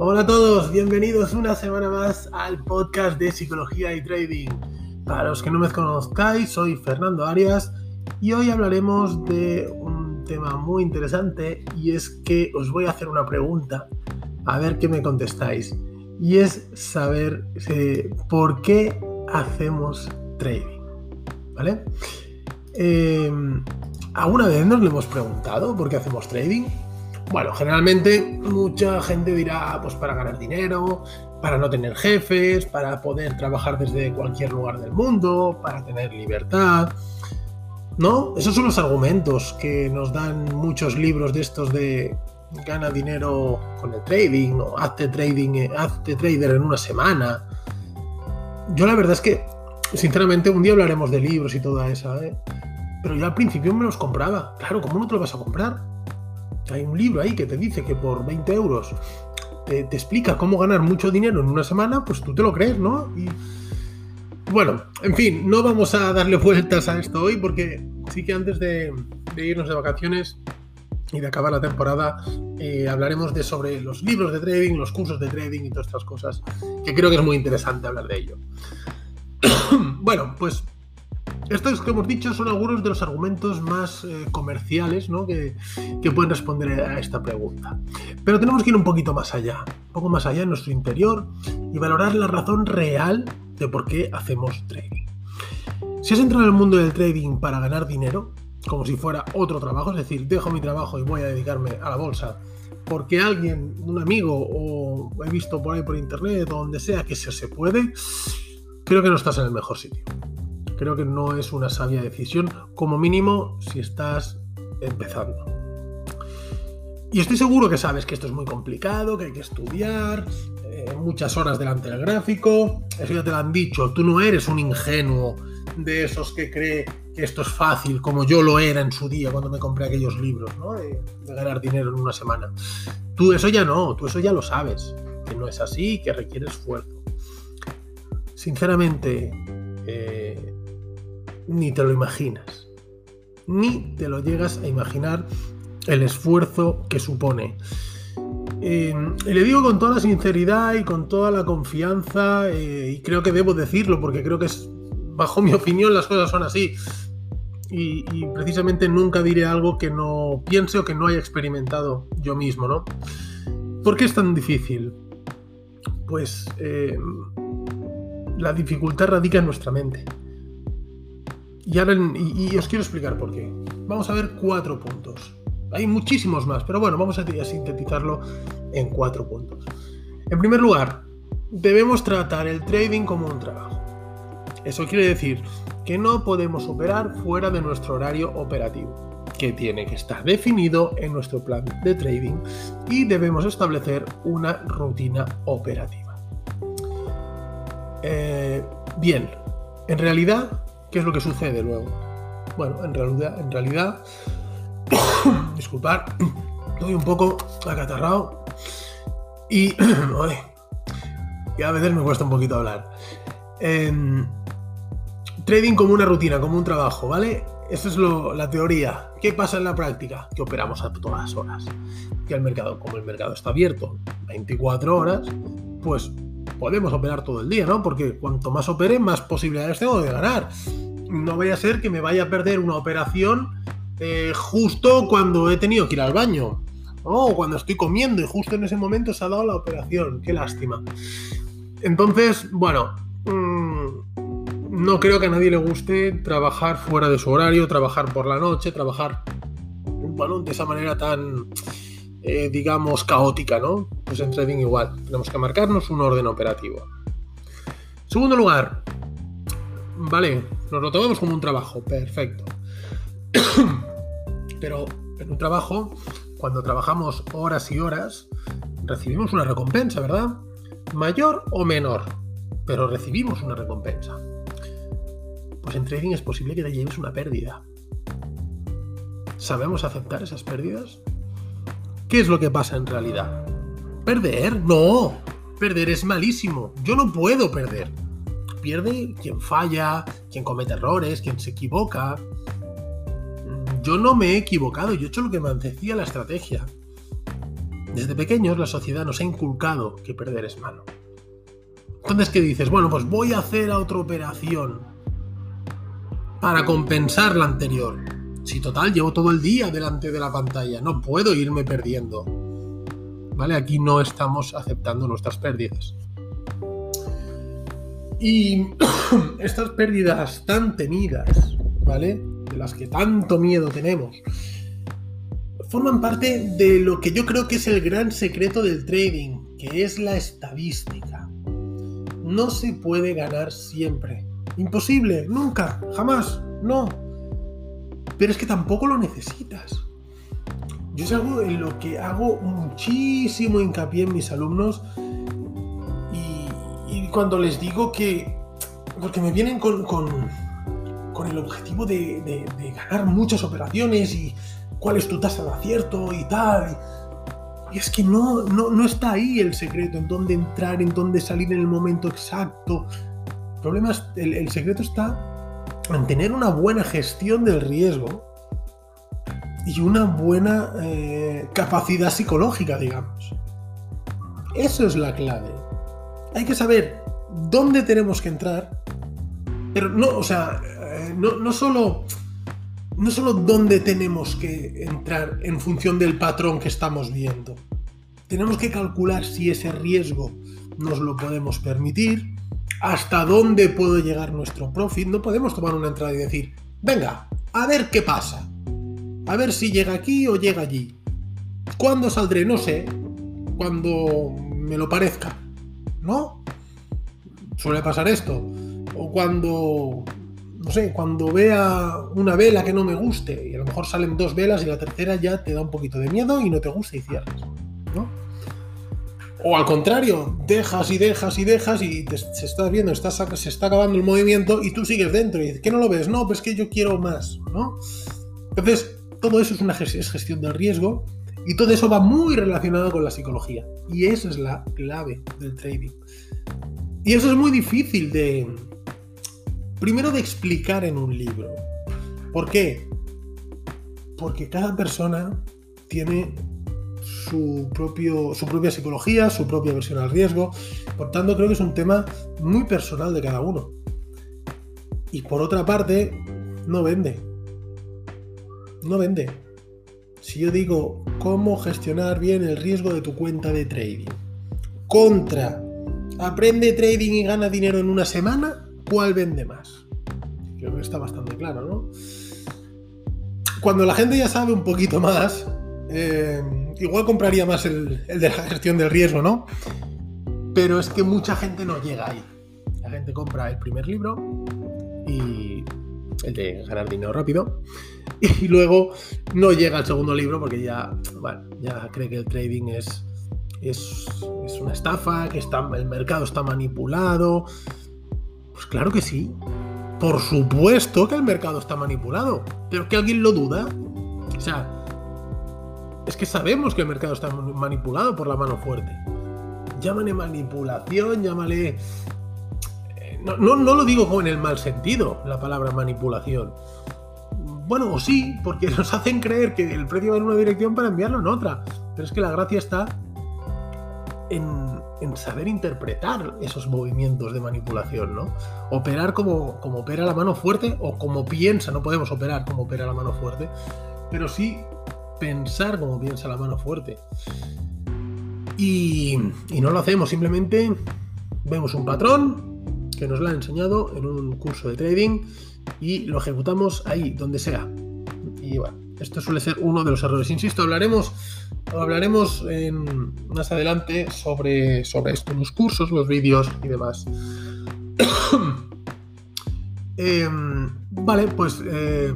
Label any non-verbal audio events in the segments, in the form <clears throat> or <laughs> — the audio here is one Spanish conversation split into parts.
Hola a todos, bienvenidos una semana más al podcast de Psicología y Trading. Para los que no me conozcáis, soy Fernando Arias y hoy hablaremos de un tema muy interesante y es que os voy a hacer una pregunta, a ver qué me contestáis. Y es saber eh, por qué hacemos trading. Eh, ¿Alguna vez nos lo hemos preguntado por qué hacemos trading? Bueno, generalmente mucha gente dirá, pues para ganar dinero, para no tener jefes, para poder trabajar desde cualquier lugar del mundo, para tener libertad. ¿No? Esos son los argumentos que nos dan muchos libros de estos de gana dinero con el trading o hazte trading, hazte trader en una semana. Yo la verdad es que, sinceramente, un día hablaremos de libros y toda esa, ¿eh? Pero yo al principio me los compraba. Claro, ¿cómo no te lo vas a comprar? Hay un libro ahí que te dice que por 20 euros te, explica cómo ganar mucho dinero en una semana, pues tú te lo crees, ¿no? Y bueno, en fin, no vamos a darle vueltas a esto hoy porque sí que antes de, irnos de vacaciones y de acabar la temporada, eh, hablaremos de sobre los libros de trading, los cursos de trading y todas estas cosas, que creo que es muy interesante hablar de ello. <coughs> bueno, pues estos que hemos dicho son algunos de los argumentos más eh, comerciales ¿no? que, pueden responder a esta pregunta. Pero tenemos que ir un poquito más allá, un poco más allá en nuestro interior y valorar la razón real de por qué hacemos trading. Si has entrado en el mundo del trading para ganar dinero, como si fuera otro trabajo, es decir, dejo mi trabajo y voy a dedicarme a la bolsa, porque alguien, un amigo o he visto por ahí por internet o donde sea que se, se puede, creo que no estás en el mejor sitio creo que no es una sabia decisión, como mínimo si estás empezando. Y estoy seguro que sabes que esto es muy complicado, que hay que estudiar, eh, muchas horas delante del gráfico, eso ya te lo han dicho, tú no eres un ingenuo de esos que cree que esto es fácil, como yo lo era en su día cuando me compré aquellos libros, ¿no? de, ganar dinero en una semana. Tú eso ya no, tú eso ya lo sabes, que no es así, que requiere esfuerzo. Sinceramente, eh, ni te lo imaginas. Ni te lo llegas a imaginar el esfuerzo que supone. Eh, y le digo con toda la sinceridad y con toda la confianza, eh, y creo que debo decirlo porque creo que es, bajo mi opinión, las cosas son así. Y, precisamente nunca diré algo que no piense o que no haya experimentado yo mismo, ¿no? ¿Por qué es tan difícil? Pues eh, la dificultad radica en nuestra mente. Y, os quiero explicar por qué. Vamos a ver cuatro puntos. Hay muchísimos más, pero bueno, vamos a, sintetizarlo en cuatro puntos. En primer lugar, debemos tratar el trading como un trabajo. Eso quiere decir que no podemos operar fuera de nuestro horario operativo, que tiene que estar definido en nuestro plan de trading y debemos establecer una rutina operativa. Eh, bien, en realidad ¿Qué es lo que sucede luego? Bueno, en realidad, en realidad, <coughs> disculpar, <coughs> estoy un poco acatarrado <coughs> y, a veces me cuesta un poquito hablar. Em, trading como una rutina, como un trabajo, ¿vale? Esa es la teoría. ¿Qué pasa en la práctica? Que operamos a todas horas. Que el mercado, como el mercado está abierto 24 horas, pues podemos operar todo el día, ¿no? Porque cuanto más opere, más posibilidades tengo de ganar. No vaya a ser que me vaya a perder una operación eh, justo cuando he tenido que ir al baño. O cuando estoy comiendo y justo en ese momento se ha dado la operación. Qué lástima. Entonces, bueno, mm, no creo que a nadie le guste trabajar fuera de su horario, trabajar por la noche, trabajar, bueno, de esa manera tan eh, digamos, caótica, ¿no? Pues en trading igual, tenemos que marcarnos un orden operativo. Segundo lugar, vale, nos lo tomamos como un trabajo, perfecto. <coughs> Pero en un trabajo, cuando trabajamos horas y horas, recibimos una recompensa, ¿verdad? Mayor o menor, pero recibimos una recompensa. Pues en trading es posible que te lleves una pérdida. ¿Sabemos aceptar esas pérdidas? ¿Qué es lo que pasa en realidad? ¿Perder? No. Perder es malísimo. Yo no puedo perder. Pierde quien falla, quien comete errores, quien se equivoca. Yo no me he equivocado, yo he hecho lo que me decía la estrategia. Desde pequeños la sociedad nos ha inculcado que perder es malo. Entonces, ¿qué dices? Bueno, pues voy a hacer otra operación para compensar la anterior. Si total, llevo todo el día delante de la pantalla, no puedo irme perdiendo. ¿Vale? Aquí no estamos aceptando nuestras pérdidas. Y <clears throat> estas pérdidas tan temidas, ¿vale? De las que tanto miedo tenemos, forman parte de lo que yo creo que es el gran secreto del trading, que es la estadística. No se puede ganar siempre. Imposible, nunca, jamás, no. Pero es que tampoco lo necesitas. Yo es algo en lo que hago muchísimo hincapié en mis alumnos y, cuando les digo que, porque me vienen con, el objetivo de, ganar muchas operaciones y cuál es tu tasa de acierto y tal. Y, es que no, no, está ahí el secreto, en dónde entrar, en dónde salir en el momento exacto. El problema es, el secreto está en tener una buena gestión del riesgo y una buena eh, capacidad psicológica, digamos. Eso es la clave. Hay que saber dónde tenemos que entrar, pero no, o sea, eh, no, no solo no solo dónde tenemos que entrar en función del patrón que estamos viendo. Tenemos que calcular si ese riesgo nos lo podemos permitir, hasta dónde puede llegar nuestro profit. No podemos tomar una entrada y decir, venga, a ver qué pasa. A ver si llega aquí o llega allí. ¿Cuándo saldré? No sé. Cuando me lo parezca. ¿No? Suele pasar esto. O cuando, no sé, cuando vea una vela que no me guste y a lo mejor salen dos velas y la tercera ya te da un poquito de miedo y no te gusta y cierras. O al contrario, dejas y dejas y dejas y se está viendo, se está acabando el movimiento y tú sigues dentro y dices, ¿qué no lo ves? No, pues que yo quiero más, ¿no? Entonces, todo eso es una gestión del riesgo y todo eso va muy relacionado con la psicología. Y esa es la clave del trading. Y eso es muy difícil de, primero, de explicar en un libro. ¿Por qué? Porque cada persona tiene su, propio, su propia psicología, su propia versión al riesgo. Por tanto, creo que es un tema muy personal de cada uno. Y por otra parte, no vende no vende. Si yo digo cómo gestionar bien el riesgo de tu cuenta de trading, contra aprende trading y gana dinero en una semana, ¿cuál vende más? Creo que está bastante claro, ¿no? Cuando la gente ya sabe un poquito más, eh, igual compraría más el, de la gestión del riesgo, ¿no? Pero es que mucha gente no llega ahí. La gente compra el primer libro y el de ganar dinero rápido y luego no llega al segundo libro porque ya, ya cree que el trading es, es, una estafa, que está, el mercado está manipulado. Pues claro que sí. Por supuesto que el mercado está manipulado. Pero que alguien lo duda. O sea, es que sabemos que el mercado está manipulado por la mano fuerte. Llámale manipulación, llámale... Eh, no, no, lo digo con el mal sentido, la palabra manipulación bueno, o sí, porque <laughs> nos hacen creer que el precio va en una dirección para enviarlo en otra. Pero es que la gracia está en, saber interpretar esos movimientos de manipulación, ¿no? Operar como, como opera la mano fuerte o como piensa, no podemos operar como opera la mano fuerte, pero sí pensar como piensa la mano fuerte. Y, y no lo hacemos, simplemente vemos un patrón que nos lo ha enseñado en un curso de trading y lo ejecutamos ahí, donde sea. Y bueno, esto suele ser uno de los errores. Insisto, hablaremos, hablaremos más adelante sobre, sobre esto, los cursos, los vídeos y demás. <coughs> Em, vale, pues eh,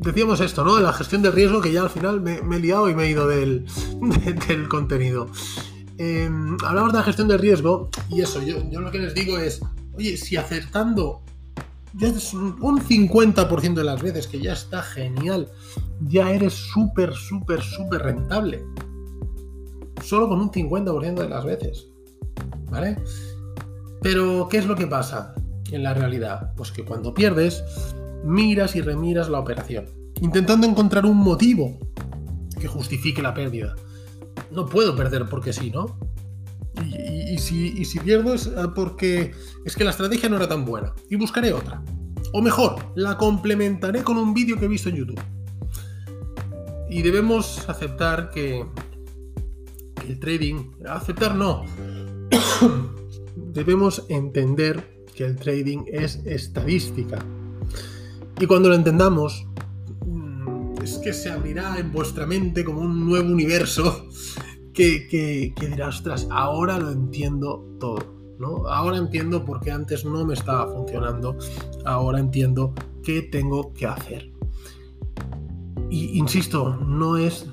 decíamos esto, ¿no? De la gestión del riesgo, que ya al final me, he liado y me he ido del, <laughs> del contenido. Em, hablamos de la gestión del riesgo y eso, yo, lo que les digo es, oye, si acertando ya es un 50% de las veces, que ya está genial, ya eres súper, súper, súper rentable. Solo con un 50% de las veces. ¿Vale? Pero, ¿qué es lo que pasa en la realidad? Pues que cuando pierdes, miras y remiras la operación, intentando encontrar un motivo que justifique la pérdida. no puedo perder porque sí, ¿no? Y, si, si, pierdo es ah, porque es que la estrategia no era tan buena. Y buscaré otra. O mejor, la complementaré con un vídeo que he visto en YouTube. Y debemos aceptar que, el trading, aceptar no, <coughs> debemos entender que el trading es estadística. Y cuando lo entendamos, mm, es que se abrirá en vuestra mente como un nuevo universo que, que, dirá, ostras, ahora lo entiendo todo. ¿no? Ahora entiendo por qué antes no me estaba funcionando. Ahora entiendo qué tengo que hacer. Y insisto, no es.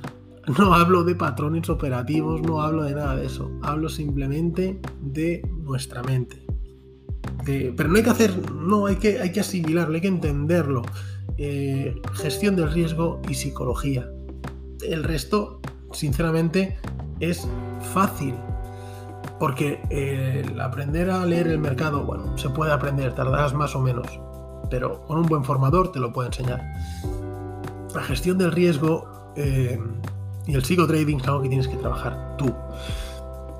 No hablo de patrones operativos, no hablo de nada de eso. Hablo simplemente de nuestra mente. Pero no hay que hacer. No, hay que, hay que asimilarlo, hay que entenderlo. Eh, gestión del riesgo y psicología. El resto, sinceramente, es fácil. Porque el aprender a leer el mercado, bueno, se puede aprender, tardarás más o menos, pero con un buen formador te lo puede enseñar. La gestión del riesgo eh, y el psicotrading es algo que tienes que trabajar tú.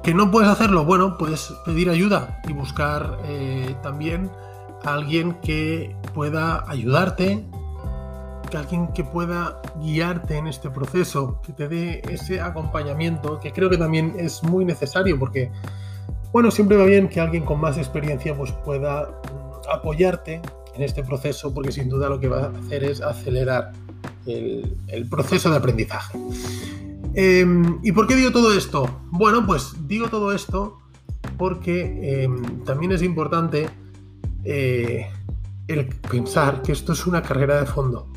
¿Que no puedes hacerlo? Bueno, puedes pedir ayuda y buscar eh, también a alguien que pueda ayudarte alguien que pueda guiarte en este proceso, que te dé ese acompañamiento, que creo que también es muy necesario porque, bueno, siempre va bien que alguien con más experiencia pues pueda mm, apoyarte en este proceso porque sin duda lo que va a hacer es acelerar el, proceso de aprendizaje. Em, ¿Y por qué digo todo esto? Bueno, pues digo todo esto porque em, también es importante eh, el pensar que esto es una carrera de fondo.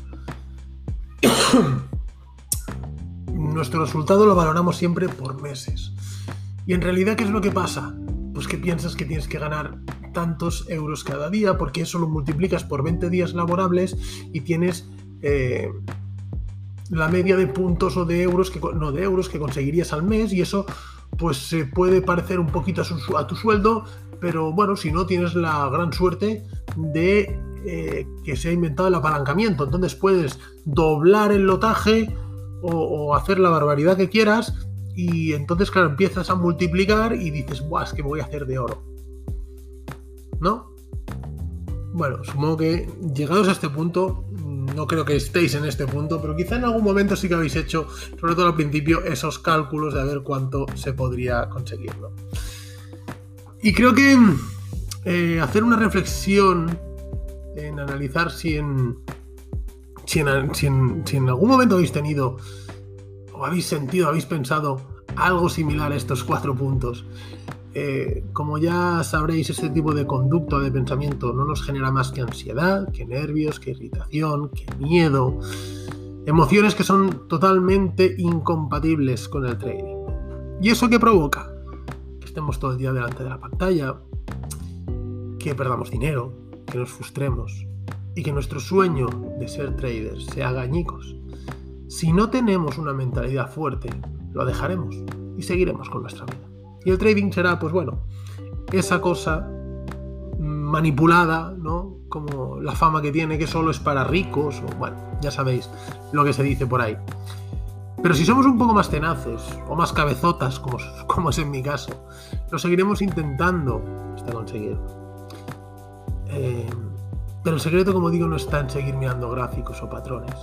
<coughs> Nuestro resultado lo valoramos siempre por meses. Y en realidad, ¿qué es lo que pasa? Pues que piensas que tienes que ganar tantos euros cada día porque eso lo multiplicas por 20 días laborables y tienes eh, la media de puntos o de euros que no de euros que conseguirías al mes y eso pues se puede parecer un poquito a, tu sueldo pero bueno si no tienes la gran suerte de eh, que se ha inventado el apalancamiento. Entonces puedes doblar el lotaje o, hacer la barbaridad que quieras y entonces, claro, empiezas a multiplicar y dices, ¡buah, es que voy a hacer de oro! ¿No? Bueno, supongo que llegados a este punto, no creo que estéis en este punto, pero quizá en algún momento sí que habéis hecho, sobre todo al principio, esos cálculos de a ver cuánto se podría conseguirlo. Y creo que eh, hacer una reflexión en analizar si en, si en, algún momento habéis tenido o habéis sentido, habéis pensado algo similar a estos cuatro puntos. Eh, como ya sabréis, este tipo de conducta de pensamiento no nos genera más que ansiedad, que nervios, que irritación, que miedo. Emociones que son totalmente incompatibles con el trading. ¿Y eso qué provoca? Que estemos todo el día delante de la pantalla, que perdamos dinero, que nos frustremos y que nuestro sueño de ser traders se haga. Si no tenemos una mentalidad fuerte, lo dejaremos y seguiremos con nuestra vida. Y el trading será, pues bueno, esa cosa manipulada, ¿no? Como la fama que tiene, que solo es para ricos, o bueno, ya sabéis lo que se dice por ahí. Pero si somos un poco más tenaces o más cabezotas, como, <laughs> como es en mi caso, lo seguiremos intentando hasta conseguirlo. Eh, pero el secreto, como digo, no está en seguir mirando gráficos o patrones.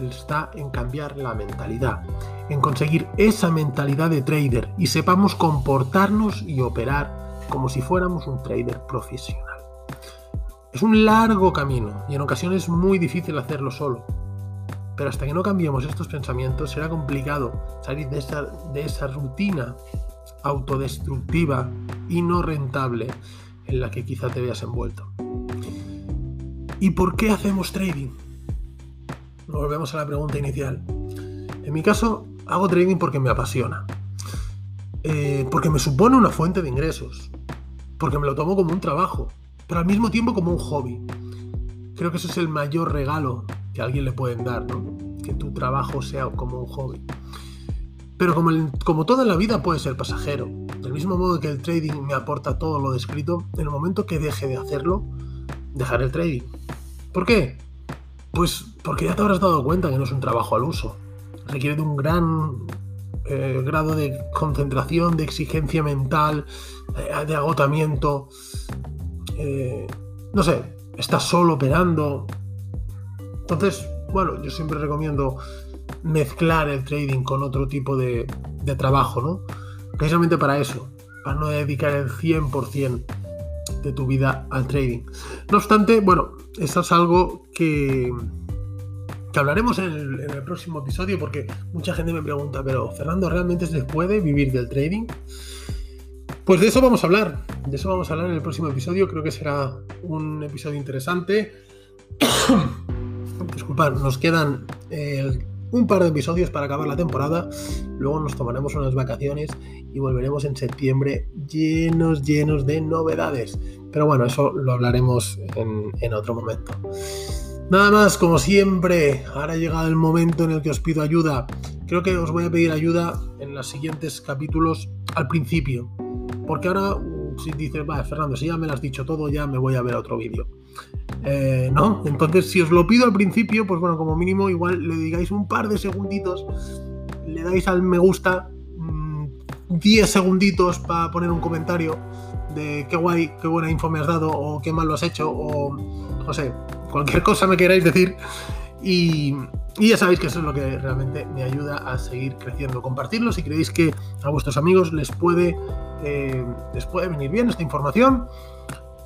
Está en cambiar la mentalidad, en conseguir esa mentalidad de trader y sepamos comportarnos y operar como si fuéramos un trader profesional. Es un largo camino y en ocasiones muy difícil hacerlo solo. Pero hasta que no cambiemos estos pensamientos será complicado salir de esa, de esa rutina autodestructiva y no rentable en la que quizá te veas envuelto. ¿Y por qué hacemos trading? Volvemos a la pregunta inicial. En mi caso, hago trading porque me apasiona. Eh, porque me supone una fuente de ingresos. Porque me lo tomo como un trabajo. Pero al mismo tiempo como un hobby. Creo que ese es el mayor regalo que alguien le pueden dar, ¿no? Que tu trabajo sea como un hobby. Pero como, como toda la vida puede ser pasajero, del mismo modo que el trading me aporta todo lo descrito, en el momento que deje de hacerlo, dejaré el trading. ¿Por qué? Pues porque ya te habrás dado cuenta que no es un trabajo al uso. Requiere de un gran eh, grado de concentración, de exigencia mental, eh, de agotamiento. Eh, no sé, estás solo operando. Entonces, bueno, yo siempre recomiendo mezclar el trading con otro tipo de, de trabajo, ¿no? Precisamente para eso, para no dedicar el 100% de tu vida al trading. No obstante, bueno, eso es algo que, que hablaremos en el, próximo episodio porque mucha gente me pregunta, pero Fernando, ¿realmente se puede vivir del trading? Pues de eso vamos a hablar, de eso vamos a hablar en el próximo episodio, creo que será un episodio interesante. <coughs> Disculpad, nos quedan eh, un par de episodios para acabar la temporada, luego nos tomaremos unas vacaciones y volveremos en septiembre llenos, llenos de novedades. Pero bueno, eso lo hablaremos en, en otro momento. Nada más, como siempre, ahora ha llegado el momento en el que os pido ayuda. Creo que os voy a pedir ayuda en los siguientes capítulos al principio. Porque ahora, si dices, va, Fernando, si ya me lo has dicho todo, ya me voy a ver otro vídeo. Eh, ¿No? Entonces, si os lo pido al principio, pues bueno, como mínimo, igual le digáis un par de segunditos, le dais al me gusta, 10 mm, segunditos para poner un comentario de qué guay, qué buena info me has dado, o qué mal lo has hecho, o no sé, cualquier cosa me queráis decir. Y, ya sabéis que eso es lo que realmente me ayuda a seguir creciendo. Compartirlo si creéis que a vuestros amigos les puede, eh, les puede venir bien esta información.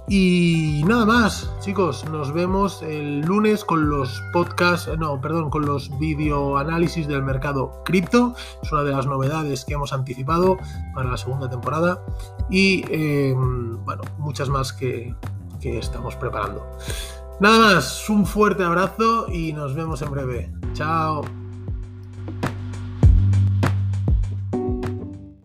Y nada más, chicos, nos vemos el lunes con los podcasts, no, perdón, con los videoanálisis del mercado cripto. Es una de las novedades que hemos anticipado para la segunda temporada. Y eh, bueno, muchas más que, que estamos preparando. Nada más, un fuerte abrazo y nos vemos en breve. Chao.